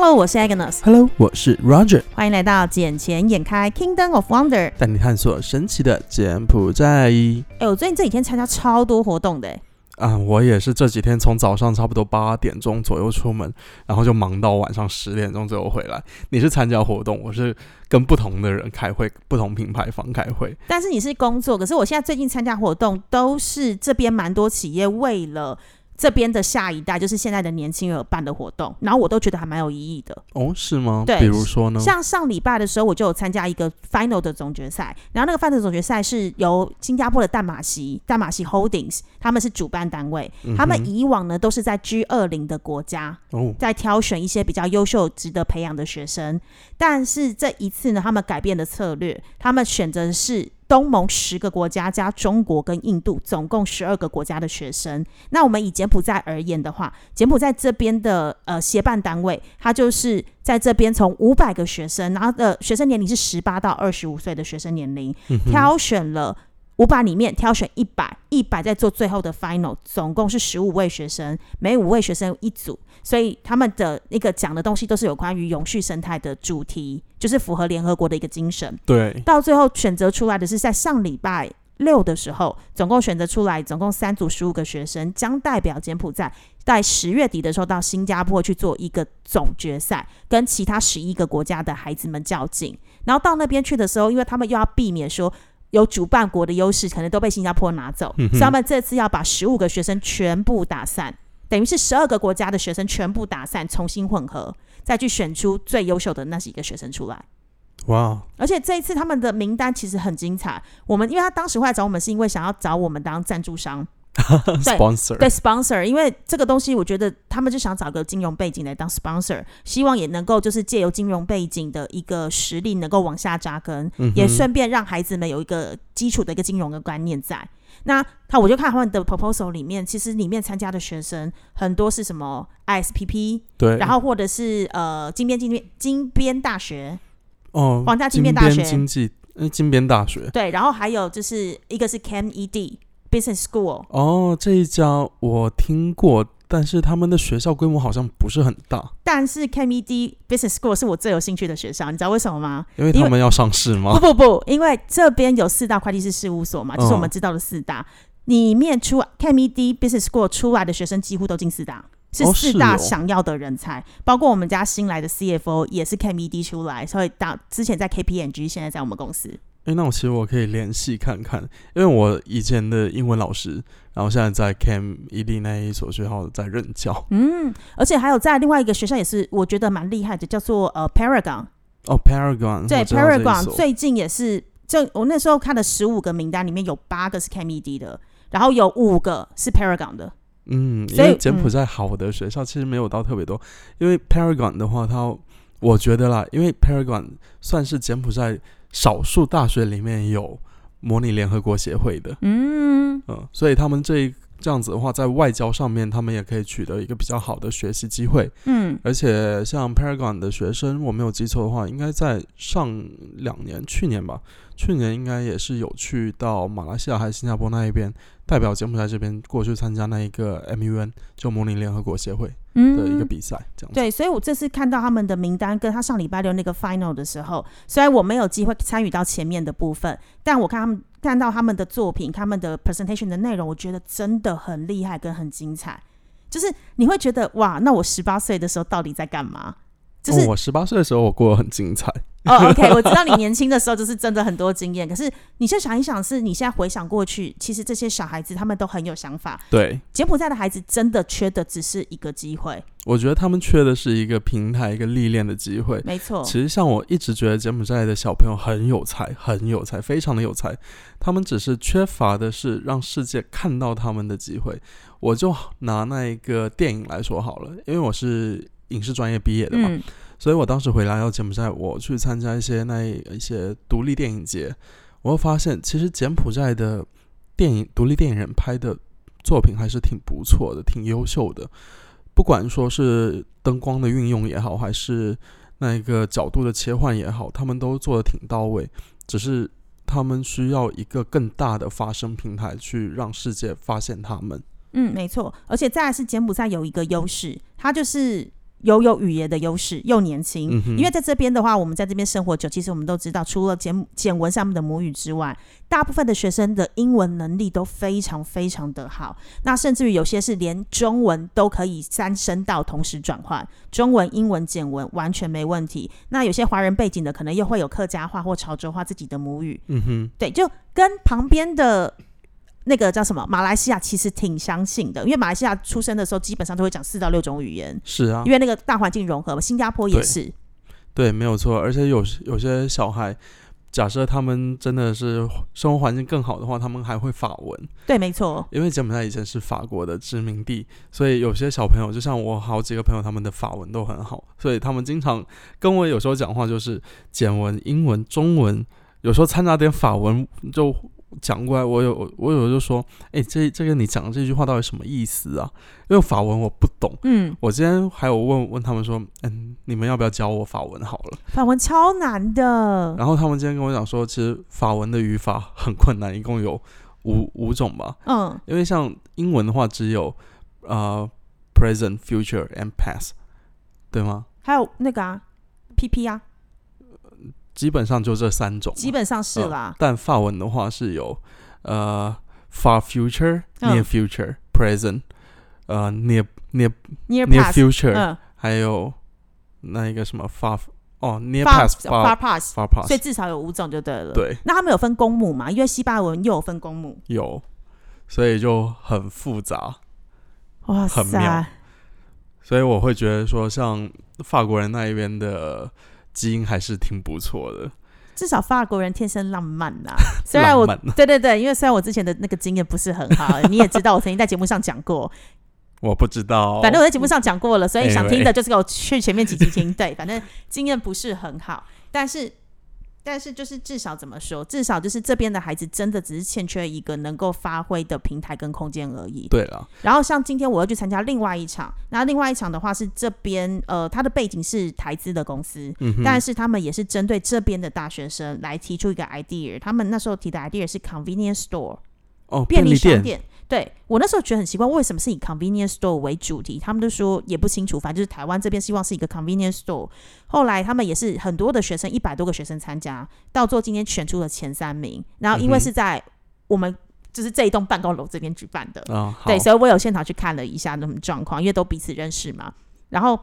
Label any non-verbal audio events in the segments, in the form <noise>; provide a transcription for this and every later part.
Hello，我是 Agnes。Hello，我是 Roger，欢迎来到《眼前眼开 Kingdom of Wonder》。带你探索神奇的柬埔寨。哎，我最近这几天参加超多活动的，啊，我也是这几天从早上差不多八点钟左右出门，然后就忙到晚上十点钟左右回来。你是参加活动，我是跟不同的人开会，不同品牌方开会。但是你是工作，可是我现在最近参加活动都是这边蛮多企业为了。这边的下一代就是现在的年轻人办的活动，然后我都觉得还蛮有意义的。哦，是吗？对比如说呢？像上礼拜的时候，我就有参加一个 final 的总决赛，然后那个 final 总决赛是由新加坡的淡马锡淡马锡 Holdings 他们是主办单位，他们以往呢都是在 G 二零的国家哦，在挑选一些比较优秀、值得培养的学生，但是这一次呢，他们改变的策略，他们选择的是。东盟十个国家加中国跟印度，总共十二个国家的学生。那我们以柬埔寨而言的话，柬埔寨这边的呃协办单位，它就是在这边从五百个学生，然后的学生年龄是十八到二十五岁的学生年龄，挑选了五百里面挑选一百，一百在做最后的 final，总共是十五位学生，每五位学生一组。所以他们的那个讲的东西都是有关于永续生态的主题，就是符合联合国的一个精神。对，到最后选择出来的是在上礼拜六的时候，总共选择出来，总共三组十五个学生，将代表柬埔寨在十月底的时候到新加坡去做一个总决赛，跟其他十一个国家的孩子们较劲。然后到那边去的时候，因为他们又要避免说。有主办国的优势，可能都被新加坡拿走，所以他们这次要把十五个学生全部打散。等于是十二个国家的学生全部打散，重新混合，再去选出最优秀的那几个学生出来。哇！而且这一次他们的名单其实很精彩。我们因为他当时会来找我们，是因为想要找我们当赞助商，sponsor <laughs> 对 sponsor。因为这个东西，我觉得他们就想找个金融背景来当 sponsor，希望也能够就是借由金融背景的一个实力，能够往下扎根，嗯、也顺便让孩子们有一个基础的一个金融的观念在。那他我就看他们的 proposal 里面，其实里面参加的学生很多是什么 ISPP，对，然后或者是呃金边金边金边大学。哦，皇家金边大学。经济呃金边大学。对，然后还有就是一个是 CAMED Business School 哦，这一家我听过。但是他们的学校规模好像不是很大，但是 CAMED Business School 是我最有兴趣的学校，你知道为什么吗？因为他们要上市吗？不不不，因为这边有四大会计师事务所嘛，就是我们知道的四大，里面出 CAMED Business School 出来的学生几乎都进四大，是四大想要的人才，哦哦、包括我们家新来的 CFO 也是 CAMED 出来，所以到之前在 KPMG，现在在我们公司。哎，那我其实我可以联系看看，因为我以前的英文老师，然后现在在 Cam 伊利那一所学校在任教。嗯，而且还有在另外一个学校也是我觉得蛮厉害的，叫做呃 Paragon。哦，Paragon。对，Paragon 最近也是，就我那时候看的十五个名单里面有八个是 CamED 的，然后有五个是 Paragon 的。嗯，因为柬埔寨好的学校其实没有到特别多，嗯、因为 Paragon 的话，它我觉得啦，因为 Paragon 算是柬埔寨。少数大学里面有模拟联合国协会的，嗯。嗯，所以他们这这样子的话，在外交上面，他们也可以取得一个比较好的学习机会，嗯，而且像 Paragon 的学生，我没有记错的话，应该在上两年，去年吧，去年应该也是有去到马来西亚还是新加坡那一边，代表柬埔寨这边过去参加那一个 MUN 就模拟联合国协会的一个比赛，这样子。对，所以我这次看到他们的名单，跟他上礼拜六那个 final 的时候，虽然我没有机会参与到前面的部分，但我看他们看到他们的作品，他们的 presentation 的内容，我觉得真的很厉害跟很精彩。就是你会觉得哇，那我十八岁的时候到底在干嘛？就是、哦、我十八岁的时候，我过得很精彩。哦、oh,，OK，我知道你年轻的时候就是真的很多经验，可是你就想一想，是你现在回想过去，其实这些小孩子他们都很有想法。对，柬埔寨的孩子真的缺的只是一个机会。我觉得他们缺的是一个平台，一个历练的机会。没错，其实像我一直觉得柬埔寨的小朋友很有才，很有才，非常的有才，他们只是缺乏的是让世界看到他们的机会。我就拿那一个电影来说好了，因为我是影视专业毕业的嘛。嗯所以我当时回来到柬埔寨，我去参加一些那一些独立电影节，我会发现其实柬埔寨的电影独立电影人拍的作品还是挺不错的，挺优秀的。不管说是灯光的运用也好，还是那一个角度的切换也好，他们都做的挺到位。只是他们需要一个更大的发声平台，去让世界发现他们。嗯，没错。而且再是柬埔寨有一个优势，它就是拥有语言的优势，又年轻。嗯因为在这边的话，我们在这边生活久，其实我们都知道，除了简简文上面的母语之外，大部分的学生的英文能力都非常非常的好。那甚至于有些是连中文都可以三声道同时转换，中文、英文、简文完全没问题。那有些华人背景的，可能又会有客家话或潮州话自己的母语，嗯哼，对，就跟旁边的那个叫什么马来西亚其实挺相信的，因为马来西亚出生的时候基本上都会讲四到六种语言，是啊因，为那个大环境融合嘛。新加坡也是，对，没有错。而且有有些小孩，假设他们真的是生活环境更好的话，他们还会法文，对，没错，因为柬埔寨以前是法国的殖民地，所以有些小朋友，就像我好几个朋友，他们的法文都很好，所以他们经常跟我有时候讲话就是简文、英文、中文，有时候掺杂点法文就。讲过来，我有我有就说，哎、这这个你讲的这句话到底什么意思啊？因为法文我不懂，嗯，我今天还有问问他们说，嗯，你们要不要教我法文好了？法文超难的，然后他们今天跟我讲说，其实法文的语法很困难，一共有五五种吧。嗯，因为像英文的话，只有呃 present、future and past，对吗？还有那个啊，PP 啊，基本上就这三种。基本上是啦，但法文的话是有呃 far future、嗯 near future、present，呃 near near near near future，、嗯还有那一个什么 far 哦 near past far far pass，far past，所以至少有五种就对了。，对，那他们有分公母嘛？因为西班牙文又有分公母。有，所以就很复杂。哇很妙塞，所以我会觉得说，像法国人那一边的基因还是挺不错的。至少法国人天生浪漫啊。<laughs> 虽然我对对对，因为虽然我之前的那个经验不是很好，<laughs> 你也知道，我曾经在节目上讲过，我不知道，反正我在节目上讲过了，所以想听的就是给我去前面几集听。对，反正经验不是很好，但是但是就是至少怎么说，至少就是这边的孩子真的只是欠缺一个能够发挥的平台跟空间而已。对了，然后像今天我要去参加另外一场，那另外一场的话是这边呃，它的背景是台资的公司，嗯，但是他们也是针对这边的大学生来提出一个 idea，他们那时候提的 idea 是 convenience store 哦，便利商店。对我那时候觉得很奇怪，为什么是以 convenience store 为主题？他们都说也不清楚，反正就是台湾这边希望是一个 convenience store。后来他们也是很多的学生，一百多个学生参加，到最后今天选出了前三名。然后因为是在我们就是这一栋办公楼这边举办的，对，所以我有现场去看了一下那种状况，因为都彼此认识嘛。然后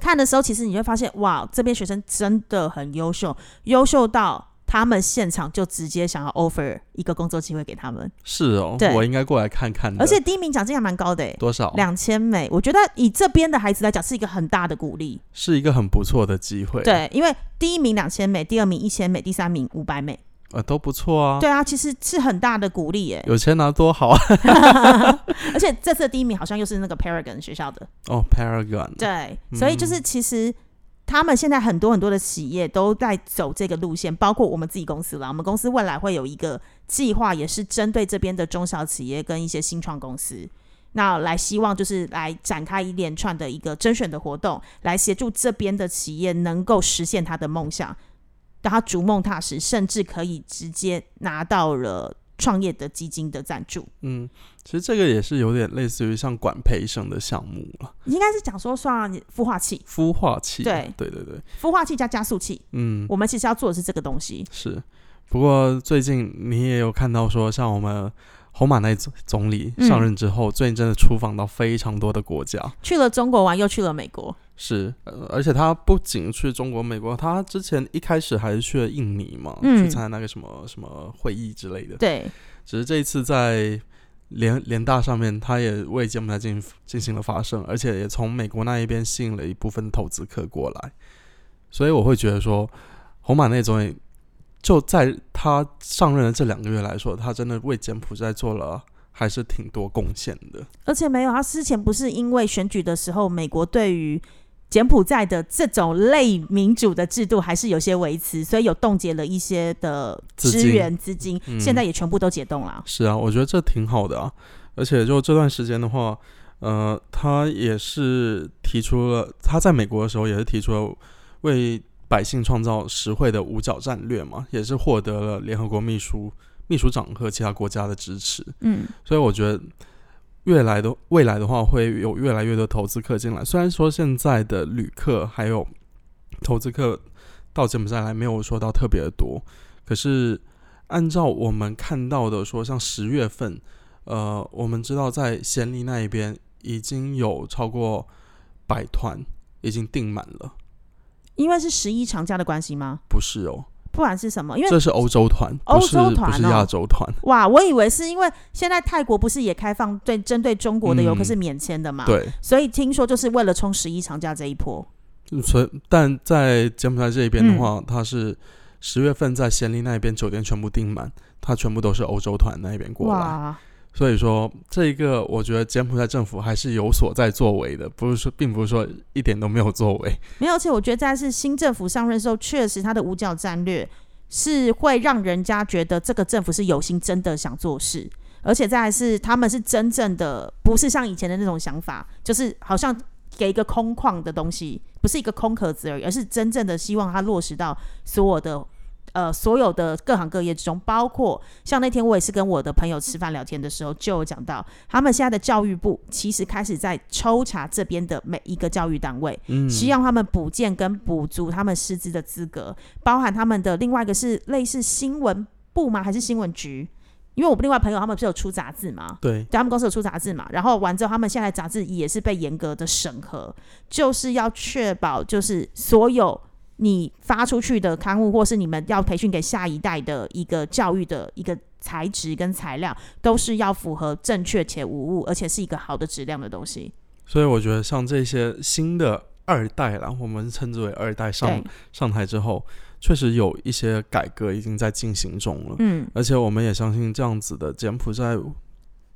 看的时候，其实你会发现，哇，这边学生真的很优秀，优秀到他们现场就直接想要 offer 一个工作机会给他们，是哦对，我应该过来看看的。而且第一名奖金还蛮高的诶，多少？两千美，我觉得以这边的孩子来讲是一个很大的鼓励。是一个很不错的机会。，对，因为第一名两千美，第二名一千美，第三名五百美。呃，都不错啊。对啊，其实是很大的鼓励耶。有钱拿多好啊！<laughs> 而且这次的第一名好像又是那个 Paragon 学校的。哦，Paragon，对，所以就是其实他们现在很多很多的企业都在走这个路线，包括我们自己公司啦。我们公司未来会有一个计划，也是针对这边的中小企业跟一些新创公司。那来希望就是来展开一连串的一个甄选的活动，来协助这边的企业能够实现他的梦想，让他逐梦踏实，甚至可以直接拿到了创业的基金的赞助。嗯，其实这个也是有点类似于像管培生的项目了，应该是讲说算孵化器，孵化器。对对对对，孵化器加加速器，嗯，我们其实要做的是这个东西。是。不过最近你也有看到说，像我们侯马内总总理嗯上任之后，最近真的出访到非常多的国家。去了中国玩，又去了美国。是，呃而且他不仅去中国、美国，他之前一开始还是去了印尼嘛，嗯去参加那个什么什么会议之类的。对，只是这一次在联联大上面，他也为柬埔寨进进行了发声，而且也从美国那一边吸引了一部分投资客过来，所以我会觉得说，红马内总理就在他上任的这两个月来说，他真的为柬埔寨做了还是挺多贡献的。而且没有，他之前不是因为选举的时候，美国对于柬埔寨的这种类民主的制度还是有些维持，所以有冻结了一些的资金支援资金，嗯现在也全部都解冻了。是啊，我觉得这挺好的啊。而且就这段时间的话，呃，他也是提出了他在美国的时候也是提出了为百姓创造实惠的五角战略嘛，也是获得了联合国秘书秘书长和其他国家的支持。嗯，所以我觉得越来的未来的话，会有越来越多投资客进来。虽然说现在的旅客还有投资客到柬埔寨来没有说到特别的多，可是按照我们看到的说，像十月份，呃，我们知道在暹粒那一边已经有超过百团已经订满了。因为是十一长假的关系吗？不是哦，不然是什么？因为这是欧洲团，欧不是洲团哦不是亚洲团。哇，我以为是因为现在泰国不是也开放对针对中国的游客嗯是免签的嘛？，对，所以听说就是为了冲十一长假这一波。所以但在柬埔寨这边的话，嗯它是十月份在暹粒那边酒店全部订满，它全部都是欧洲团那边过来。哇，所以说，这一个我觉得柬埔寨政府还是有所在作为的，不是说，并不是说一点都没有作为。没有，而且我觉得在是新政府上任的时候，确实他的五角战略是会让人家觉得这个政府是有心真的想做事，而且再来是他们是真正的不是像以前的那种想法，就是好像给一个空旷的东西，不是一个空壳子而已，而是真正的希望他落实到所有的。呃，所有的各行各业之中，包括像那天我也是跟我的朋友吃饭聊天的时候，就有讲到，他们现在的教育部其实开始在抽查这边的每一个教育单位，嗯，希望他们补建跟补足他们师资的资格，包含他们的另外一个是类似新闻部吗？还是新闻局？因为我另外朋友他们不是有出杂志嘛，对，对他们公司有出杂志嘛，然后完之后，他们现在杂志也是被严格的审核，就是要确保就是所有你发出去的刊物，或是你们要培训给下一代的一个教育的一个材质跟材料，都是要符合正确且无误，而且是一个好的质量的东西。所以我觉得像这些新的二代啦，我们称之为二代上，上台之后，确实有一些改革已经在进行中了。嗯，而且我们也相信这样子的柬埔寨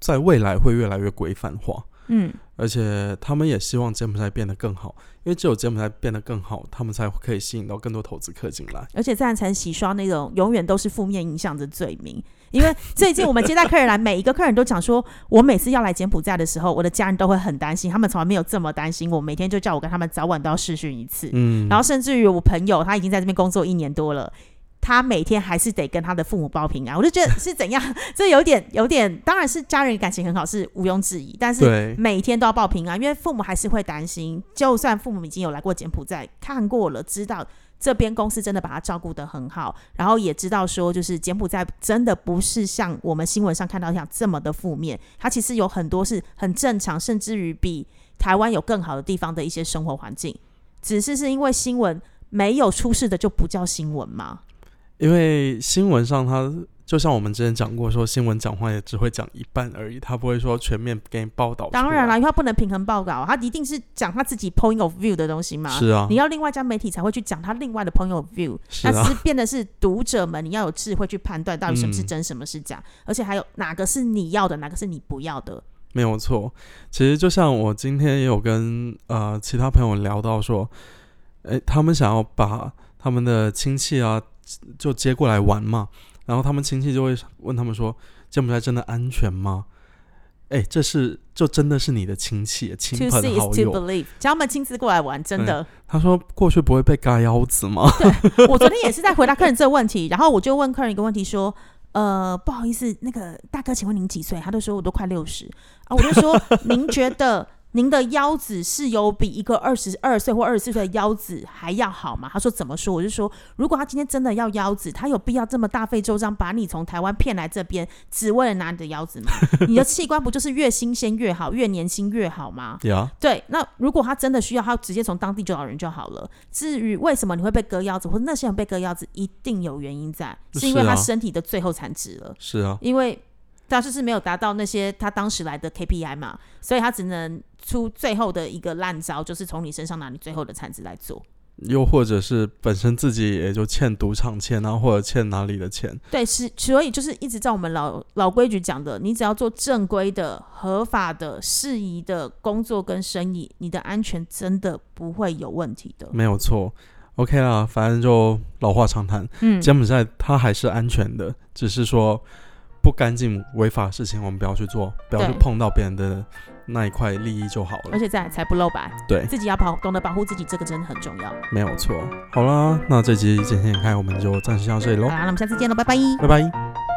在未来会越来越规范化，嗯，而且他们也希望柬埔寨变得更好，因为只有柬埔寨变得更好，他们才可以吸引到更多投资客进来。而且这样才能洗刷那种永远都是负面影响的罪名。因为最近我们接待客人来，每一个客人都讲说，我每次要来柬埔寨的时候，我的家人都会很担心，他们从来没有这么担心我。每天就叫我跟他们早晚都要试训一次，嗯，然后甚至于我朋友他已经在这边工作一年多了。他每天还是得跟他的父母报平安，我就觉得 <laughs> 是怎样，这有点有点，当然是家人感情很好，是毋庸置疑。但是，每天都要报平安，因为父母还是会担心。就算父母已经有来过柬埔寨看过了，知道这边公司真的把他照顾得很好，然后也知道说，就是柬埔寨真的不是像我们新闻上看到一样这么的负面，它其实有很多是很正常，甚至于比台湾有更好的地方的一些生活环境。只是是因为新闻没有出事的就不叫新闻嘛？因为新闻上它就像我们之前讲过，说新闻讲话也只会讲一半而已，他不会说全面给你报道。当然了，，因为他不能平衡报道，他一定是讲他自己 point of view 的东西嘛。是啊你，要另外一家媒体才会去讲他另外的 point of view，是啊那只是变得是读者们，你要有智慧去判断到底什么是嗯真，什么是假，而且还有哪个是你要的，哪个是你不要的。没有错。其实就像我今天也有跟呃其他朋友聊到说，诶，他们想要把他们的亲戚啊就接过来玩嘛，然后他们亲戚就会问他们说，柬埔寨真的安全吗？诶，这是就真的是你的亲戚、亲朋好友。叫他们亲自过来玩，真的。他说过去不会被嘎腰子吗？我昨天也是在回答客人这个问题，然后我就问客人一个问题说。呃，不好意思，那个大哥，请问您几岁？他就说我都快六十啊，我就说 <laughs> 您觉得您的腰子是有比一个二十二岁或二十四岁的腰子还要好吗？他说怎么说？我就说，如果他今天真的要腰子，他有必要这么大费周章把你从台湾骗来这边，只为了拿你的腰子吗？<laughs> 你的器官不就是越新鲜越好，越年轻越好吗？呀、对，那如果他真的需要，他直接从当地就找人就好了。至于为什么你会被割腰子，或者那些人被割腰子，一定有原因在，是因为他身体的最后残值了，是啊，因为他就是没有达到那些他当时来的 KPI 嘛，所以他只能出最后的一个烂招，就是从你身上拿你最后的产值来做。又或者是本身自己也就欠赌场钱啊，或者欠哪里的钱，对，是所以就是一直在我们老老规矩讲的，你只要做正规的、合法的、适宜的工作跟生意，你的安全真的不会有问题的。没有错。OK 啦，反正就老话常谈，嗯，柬埔寨它还是安全的，只是说不干净违法的事情我们不要去做，不要去碰到别人的那一块利益就好了而。且再来才不露白，对，自己要保懂得保护自己，这个真的很重要。没有错。好啦，那这集今天看我们就暂时到这里喽好，啦，那我们下次见喽，拜拜。拜拜。